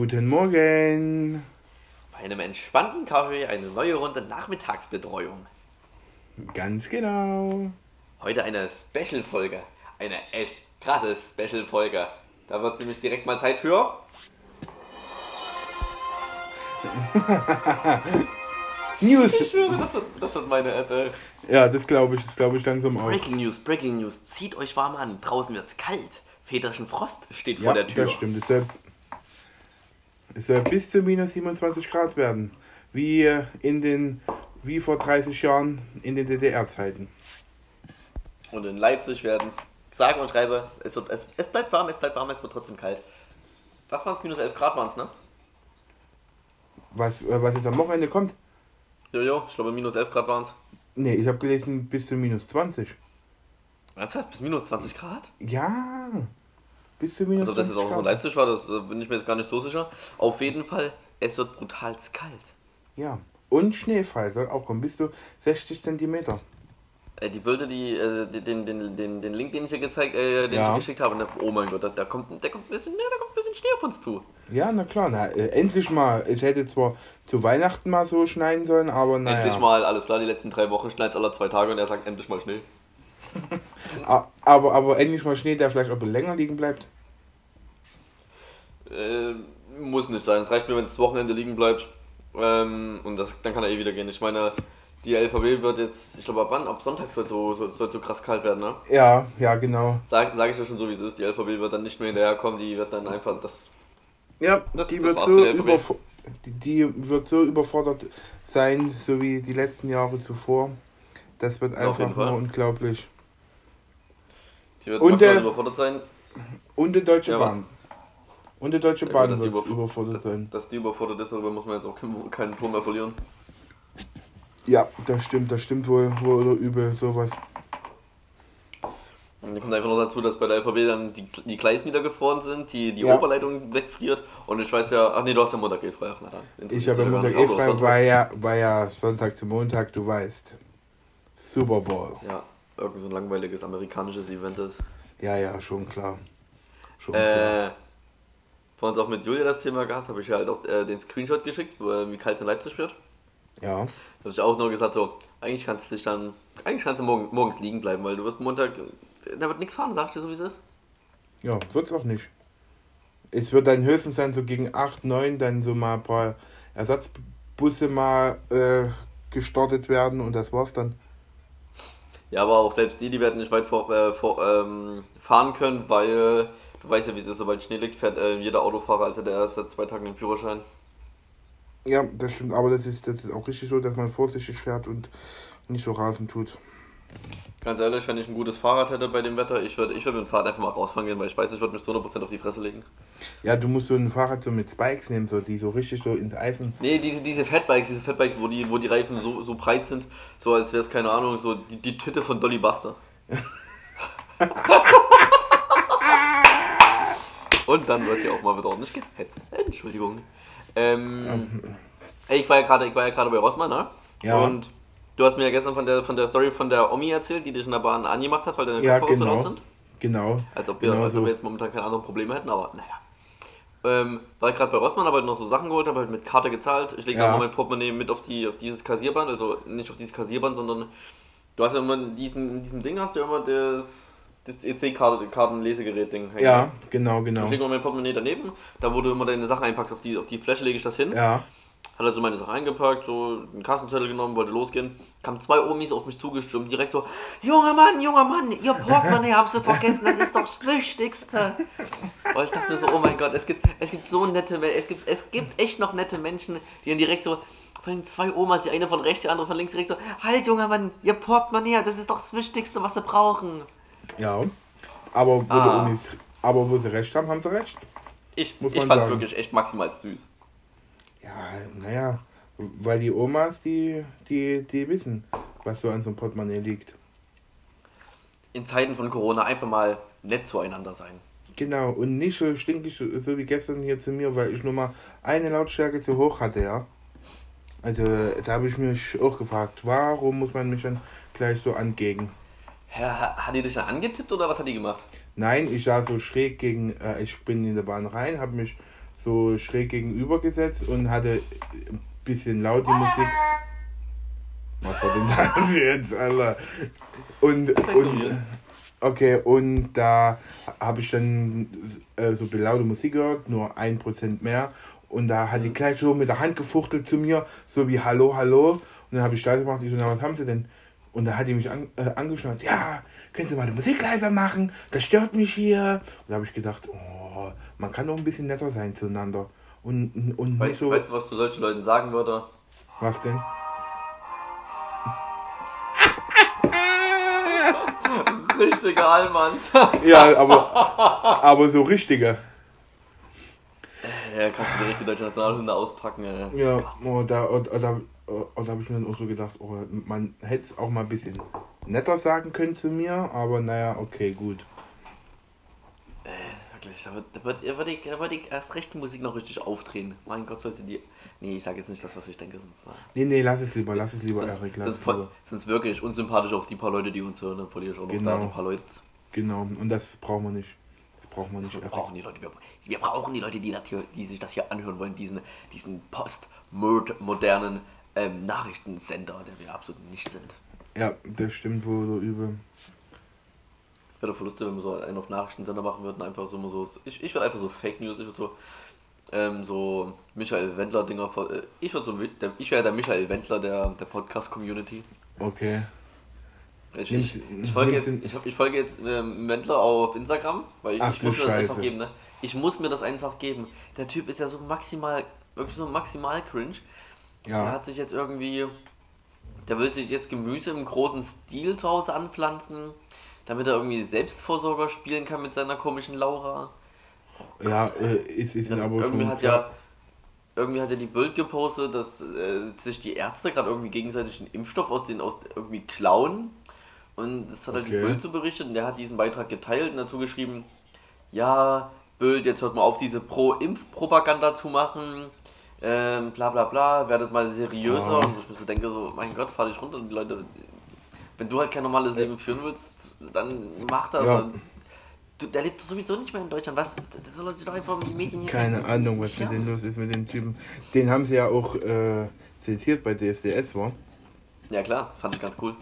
Guten Morgen. Bei einem entspannten Kaffee eine neue Runde Nachmittagsbetreuung. Ganz genau. Heute eine Special-Folge. Eine echt krasse Special-Folge. Da wird nämlich direkt mal Zeit für. News. Ich schwöre, das wird, das wird meine ey. Ja, das glaube ich, das glaube ich langsam auch. Breaking News, Breaking News. Zieht euch warm an. Draußen wird's kalt. Väterchen Frost steht Ja, vor der Tür. das stimmt. Es soll, es soll bis zu minus 27 Grad werden. Wie in den, wie vor 30 Jahren in den DDR-Zeiten. Und in Leipzig werden es, sage und schreibe, es, wird, es, es bleibt warm, es bleibt warm, es wird trotzdem kalt. Was waren es? Minus 11 Grad waren es, ne? Was, äh, was jetzt am Wochenende kommt? Jojo, ich glaube minus 11 Grad waren es. Nee, ich habe gelesen bis zu minus 20. Ernsthaft? Bis minus 20 Grad? Ja, bis zu minus Also, dass es 20 auch in Grad. Leipzig war, das äh, bin ich mir jetzt gar nicht so sicher. Auf jeden Fall, es wird brutal kalt. Ja, und Schneefall soll auch kommen, bis zu 60 Zentimeter. Äh, die Bilder, die, äh, den, den, den, den Link, den ich dir gezeigt, äh, den Ja. ich geschickt habe, ne, oh mein Gott, da, da kommt, der kommt ein bisschen, ne, da kommt ein bisschen Schnee auf uns zu. Ja, na klar, na, äh, endlich mal. Es hätte zwar zu Weihnachten mal so schneien sollen, aber naja. Endlich mal, alles klar, die letzten drei Wochen schneit alle zwei Tage und er sagt endlich mal Schnee. Aber, aber endlich mal Schnee, der vielleicht auch länger liegen bleibt. Äh, muss nicht sein. Es reicht mir, wenn es Wochenende liegen bleibt. Ähm, und das, dann kann er eh wieder gehen. Ich meine, die LVB wird jetzt, ich glaube, ab wann? Ab Sonntag soll es so, soll, soll so krass kalt werden, ne? Ja, ja, genau. Sag, sag ich ja schon so, wie es ist. Die LVB wird dann nicht mehr hinterherkommen, die wird dann einfach das. Ja, Das- die, das wird so überf- die, die wird so überfordert sein, so wie die letzten Jahre zuvor. Das wird einfach nur unglaublich. Die wird Und der- überfordert sein. Und die Deutsche Ja, was? Bahn. Und die Deutsche Ja, Bahn die wird überf- überfordert sein. Dass die überfordert ist, darüber muss man jetzt auch keinen, keinen Ton mehr verlieren. Ja, das stimmt, das stimmt wohl, wohl oder übel, sowas. Und dann kommt einfach noch dazu, dass bei der LVB dann die, die wieder gefroren sind, die, die Ja. Oberleitung wegfriert. Und ich weiß ja, ach nee, du hast ja Montag eh frei. Ach, na. Ich habe Interessiert Montag ja eh frei, war ja, war ja Sonntag zu Montag, du weißt. Super Bowl. Ja, irgend so ein langweiliges amerikanisches Event ist. Ja, ja, schon klar. Schon klar. Äh, vor uns auch mit Julia das Thema gehabt, habe ich ja halt auch äh, den Screenshot geschickt, wo, äh, wie kalt es in Leipzig wird. Ja. Da habe ich auch nur gesagt, so, eigentlich kannst du dich dann, eigentlich kannst du morgen, morgens liegen bleiben, weil du wirst Montag, da wird nichts fahren, sagst du so wie es ist. Ja, wird's auch nicht. Es wird dann höchstens dann so gegen 8, 9 dann so mal ein paar Ersatzbusse mal äh, gestartet werden und das war's dann. Ja, aber auch selbst die, die werden nicht weit vor, äh, vor, ähm, fahren können, weil du weißt ja, wie es ist, sobald Schnee liegt, fährt äh, jeder Autofahrer, also der erst seit zwei Tagen den Führerschein. Ja, das stimmt, aber das ist, das ist auch richtig so, dass man vorsichtig fährt und nicht so rasend tut. Ganz ehrlich, wenn ich ein gutes Fahrrad hätte bei dem Wetter, ich würde ich würd mit dem Fahrrad einfach mal rausfahren gehen, weil ich weiß, ich würde mich zu 100% auf die Fresse legen. Ja, du musst so ein Fahrrad so mit Spikes nehmen, so die so richtig so ins Eisen. Nee, die, diese Fatbikes, diese Fatbikes, wo die, wo die Reifen so, so breit sind, so als wäre es, keine Ahnung, so die, die Tüte von Dolly Buster. Und dann wird ja auch mal wieder ordentlich gehetzt. Entschuldigung. Ähm, ich war ja gerade, ja bei Rossmann, ne? Ja. Und du hast mir ja gestern von der, von der Story von der Omi erzählt, die dich in der Bahn angemacht hat, weil deine Ja, Kopfhörer genau. sind. Genau. Als ob wir, genau als ob wir jetzt momentan keine anderen Probleme hätten, aber naja. Ähm, war ich gerade bei Rossmann, habe halt noch so Sachen geholt, habe halt mit Karte gezahlt. Ich lege Ja. mal mein Portemonnaie mit auf, die, auf dieses Kassierband, also nicht auf dieses Kassierband, sondern du hast ja immer in diesem, in diesem Ding hast du ja immer das, das EC-Kartenlesegerät-Ding. Ja, genau, genau. Ich lege mal mein Portemonnaie daneben, da wo du immer deine Sachen einpackst, auf die, auf die Fläche lege ich das hin. Ja. Hat also meine Sachen eingepackt, so einen Kassenzettel genommen, wollte losgehen. Kamen zwei Omis auf mich zugestürmt, direkt so, junger Mann, junger Mann, ihr Portemonnaie haben sie vergessen, das ist doch das Wichtigste. Und ich dachte mir so, oh mein Gott, es gibt, es gibt so nette Menschen, es gibt, es gibt echt noch nette Menschen, die dann direkt so, von den zwei Omas, die eine von rechts, die andere von links, direkt so, halt junger Mann, ihr Portemonnaie, das ist doch das Wichtigste, was sie brauchen. Ja. Aber wo, Ah. Unis, aber wo sie recht haben, haben sie recht. Ich, ich fand's sagen. wirklich echt maximal süß. Ja, naja. Weil die Omas, die, die, die wissen, was so an so einem Portemonnaie liegt. In Zeiten von Corona einfach mal nett zueinander sein. Genau, und nicht so stinkig, so- wie gestern hier zu mir, weil ich nur mal eine Lautstärke zu hoch hatte, ja. Also, da habe ich mich auch gefragt, warum muss man mich dann gleich so angegen? Ja, hat die dich dann angetippt oder was hat die gemacht? Nein, ich saß so schräg gegen, äh, ich bin in der Bahn rein, habe mich so schräg gegenüber gesetzt und hatte ein bisschen laut die Musik. Was war denn das jetzt, Alter? Und, und okay, und da habe ich dann äh, so laute Musik gehört, nur ein Prozent mehr. Und da hat die gleich so mit der Hand gefuchtelt zu mir, so wie Hallo, Hallo. Und dann habe ich leise gemacht, ich so, na, was haben sie denn? Und da hat die mich an, äh, angeschnallt, ja, können Sie mal die Musik leiser machen, das stört mich hier. Und da habe ich gedacht, oh, man kann doch ein bisschen netter sein zueinander. Und, und Weißt, nicht so. weißt du, was du solchen Leuten sagen würde? Was denn? Richtiger Allmann. Ja, aber, aber so richtige. ja, kannst du die deutsche Nationalhymne auspacken. Ey. Ja, oh, da, oh, da, da, oh, da habe ich mir dann auch so gedacht, oh, man hätte es auch mal ein bisschen netter sagen können zu mir, aber naja, okay, gut. Wirklich, da wird, da wird, da wird, ich, da wird ich erst recht die Musik noch richtig aufdrehen. Mein Gott, soll sie die. Nee, ich sage jetzt nicht das, was ich denke, sonst. äh, Nee, nee, lass es lieber, lass es lieber, Sonst, Erik, lass sonst, es lieber. sonst wirklich unsympathisch auf die paar Leute, die uns hören, dann verliere ich auch noch Genau. da die paar Leute. Genau, und das brauchen wir nicht. Das brauchen wir nicht, Wir Erik. brauchen die Leute, wir, wir brauchen die Leute, die, das hier, die sich das hier anhören wollen, diesen, diesen postmodernen ähm, Nachrichtensender, der wir absolut nicht sind. Ja, das stimmt wohl so übel. Wäre doch lustig, wenn wir so einen auf Nachrichtensender machen würden, einfach so immer so. Ich, ich würde einfach so Fake News, ich würde so. Ähm, so Michael Wendler Dinger. ver- äh, Ich würde so der, ich wäre der Michael Wendler der, der Podcast Community. Okay. Ich, ich, ich folge jetzt, ich, ich folge jetzt ähm, Wendler auf Instagram, weil ich, Ach, ich muss mir das einfach geben, ne? Ich muss mir das einfach geben. Der Typ ist ja so maximal, wirklich so maximal cringe. Der Ja. hat sich jetzt irgendwie, der will sich jetzt Gemüse im großen Stil zu Hause anpflanzen, damit er irgendwie Selbstversorger spielen kann mit seiner komischen Laura. Ja, äh, ist, ist Dann aber irgendwie schon hat klar. ja irgendwie hat er die Bild gepostet, dass äh, sich die Ärzte gerade irgendwie gegenseitig einen Impfstoff aus den aus irgendwie klauen. Und das hat er die Okay. Bild so berichtet und der hat diesen Beitrag geteilt und dazu geschrieben, ja, Bild, jetzt hört mal auf, diese Pro-Impf-Propaganda zu machen. Ähm, bla bla bla, werdet mal seriöser. Ja. Und ich mir so denke, so, mein Gott, fahr dich runter. Und die Leute, wenn du halt kein normales Leben führen willst, dann mach das. Ja. Du, der lebt sowieso nicht mehr in Deutschland. Was? Der soll sich doch einfach um die Medien hier Keine Ahnung, was Ja. mit dem los ist mit dem Typen. Den haben sie ja auch äh, zensiert bei DSDS, war. Ja klar, fand ich ganz cool.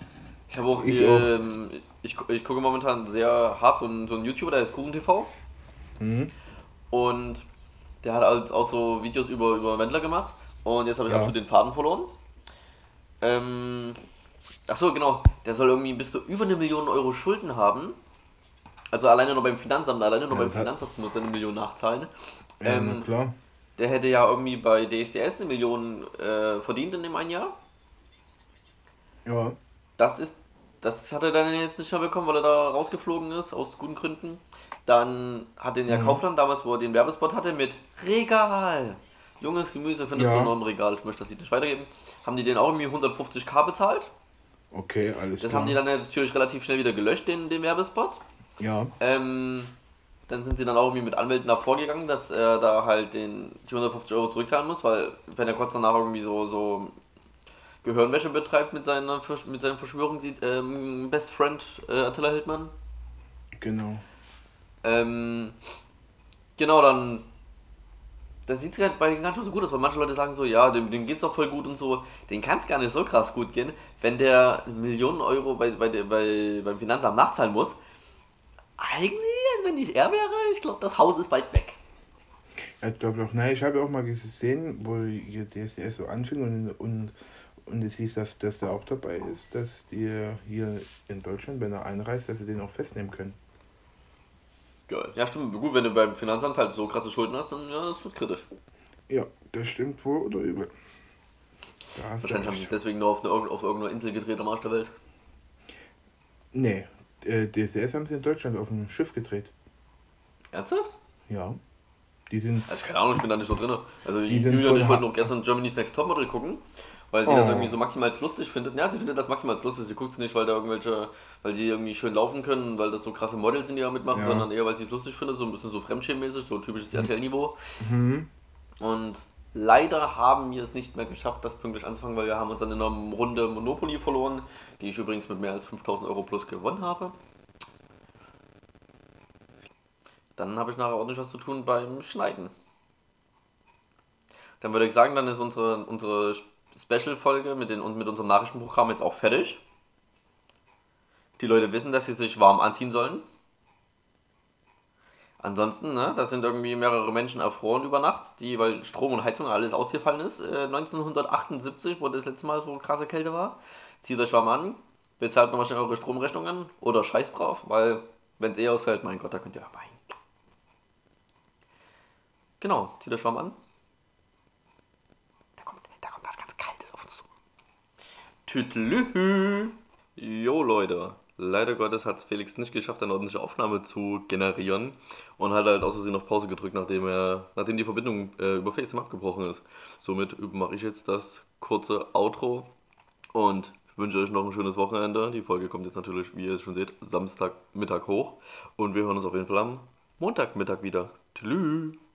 Ich habe auch, Ich ähm, ich, ich gucke momentan sehr hart so einen, so einen YouTuber, der heißt Kuchen TV. Mhm. Und der hat halt auch so Videos über, über Wendler gemacht. Und jetzt habe ich Ja. absolut den Faden verloren. Ähm, ach so, genau. Der soll irgendwie bis zu über eine Million Euro Schulden haben. Also alleine nur beim Finanzamt, alleine nur Ja, beim Finanzamt muss er eine Million nachzahlen. Ja, Ähm, klar. Der hätte ja irgendwie bei DSDS eine Million äh, verdient in dem einen Jahr. Ja. Das ist, das hat er dann jetzt nicht mehr bekommen, weil er da rausgeflogen ist, aus guten Gründen. Dann hat den ja Mhm. Kaufland damals, wo er den Werbespot hatte, mit Regal. Junges Gemüse findest Ja. du nur im Regal. Ich möchte das Lied nicht weitergeben. Haben die den auch irgendwie 150k bezahlt. Okay, alles Das klar. haben die dann natürlich relativ schnell wieder gelöscht, den, den Werbespot. ja. Ähm, dann sind sie dann auch irgendwie mit Anwälten nach vorgegangen, dass er da halt den, die 150 Euro zurückzahlen muss, weil wenn er kurz danach irgendwie so, so Gehirnwäsche betreibt mit, seiner, mit seinem Verschwörung, sieht ähm, Best Friend äh, Attila Hildmann. Genau. Ähm, genau, dann. Das sieht halt bei denen gar nicht so gut aus, weil manche Leute sagen so, ja, dem, dem geht's doch voll gut und so. Den kann es gar nicht so krass gut gehen, wenn der Millionen Euro bei, bei, bei, beim Finanzamt nachzahlen muss. Eigentlich, wenn ich er wäre, ich glaube, das Haus ist bald weg. Ich glaube auch, nein, ich habe auch mal gesehen, wo hier DSDS so anfing und, und, und es hieß, dass, dass der auch dabei ist, dass die hier in Deutschland, wenn er einreist, dass sie den auch festnehmen können. Geil. Ja, stimmt. Gut, wenn du beim Finanzamt halt so krasse Schulden hast, dann ja, das wird kritisch. Ja, das stimmt wohl oder übel. Da Wahrscheinlich haben sie sich deswegen nur auf, eine, auf irgendeiner Insel gedreht am Arsch der Welt. Nee, DSDS haben sie in Deutschland auf dem Schiff gedreht. Ernsthaft? Ja. Die sind. Also keine Ahnung, ich bin da nicht so drin. Also Die sind Julia und ich wollten noch gestern Germany's Next Topmodel gucken, weil sie Oh. das irgendwie so maximal lustig findet. Ja, sie findet das maximal lustig. Sie guckt es nicht, weil da irgendwelche, weil die irgendwie schön laufen können, weil das so krasse Models sind, die da mitmachen, Ja. sondern eher, weil sie es lustig findet, so ein bisschen so fremdschirmmäßig, so typisches RTL-Niveau. Mhm. Und leider haben wir es nicht mehr geschafft, das pünktlich anzufangen, weil wir haben uns dann in einer Runde Monopoly verloren, die ich übrigens mit mehr als 5000 Euro plus gewonnen habe. Dann habe ich nachher ordentlich was zu tun beim Schneiden. Dann würde ich sagen, dann ist unsere, unsere Special-Folge mit, mit unserem Nachrichtenprogramm jetzt auch fertig. Die Leute wissen, dass sie sich warm anziehen sollen. Ansonsten, ne, da sind irgendwie mehrere Menschen erfroren über Nacht, die, weil Strom und Heizung alles ausgefallen ist. Äh, 1978, wo das letzte Mal so krasse Kälte war. Zieht euch warm an, bezahlt nochmal schnell eure Stromrechnungen oder scheiß drauf, weil wenn es eh ausfällt, mein Gott, da könnt ihr dabei. Genau, zieht euch warm an. Da kommt, da kommt was ganz Kaltes auf uns zu. Tütlühü. Jo Leute, leider Gottes hat es Felix nicht geschafft, eine ordentliche Aufnahme zu generieren und hat halt außerdem noch Pause gedrückt, nachdem er, nachdem die Verbindung äh, über FaceTime abgebrochen ist. Somit mache ich jetzt das kurze Outro und wünsche euch noch ein schönes Wochenende. Die Folge kommt jetzt natürlich, wie ihr es schon seht, Samstagmittag hoch und wir hören uns auf jeden Fall am Montagmittag wieder. Tschüss.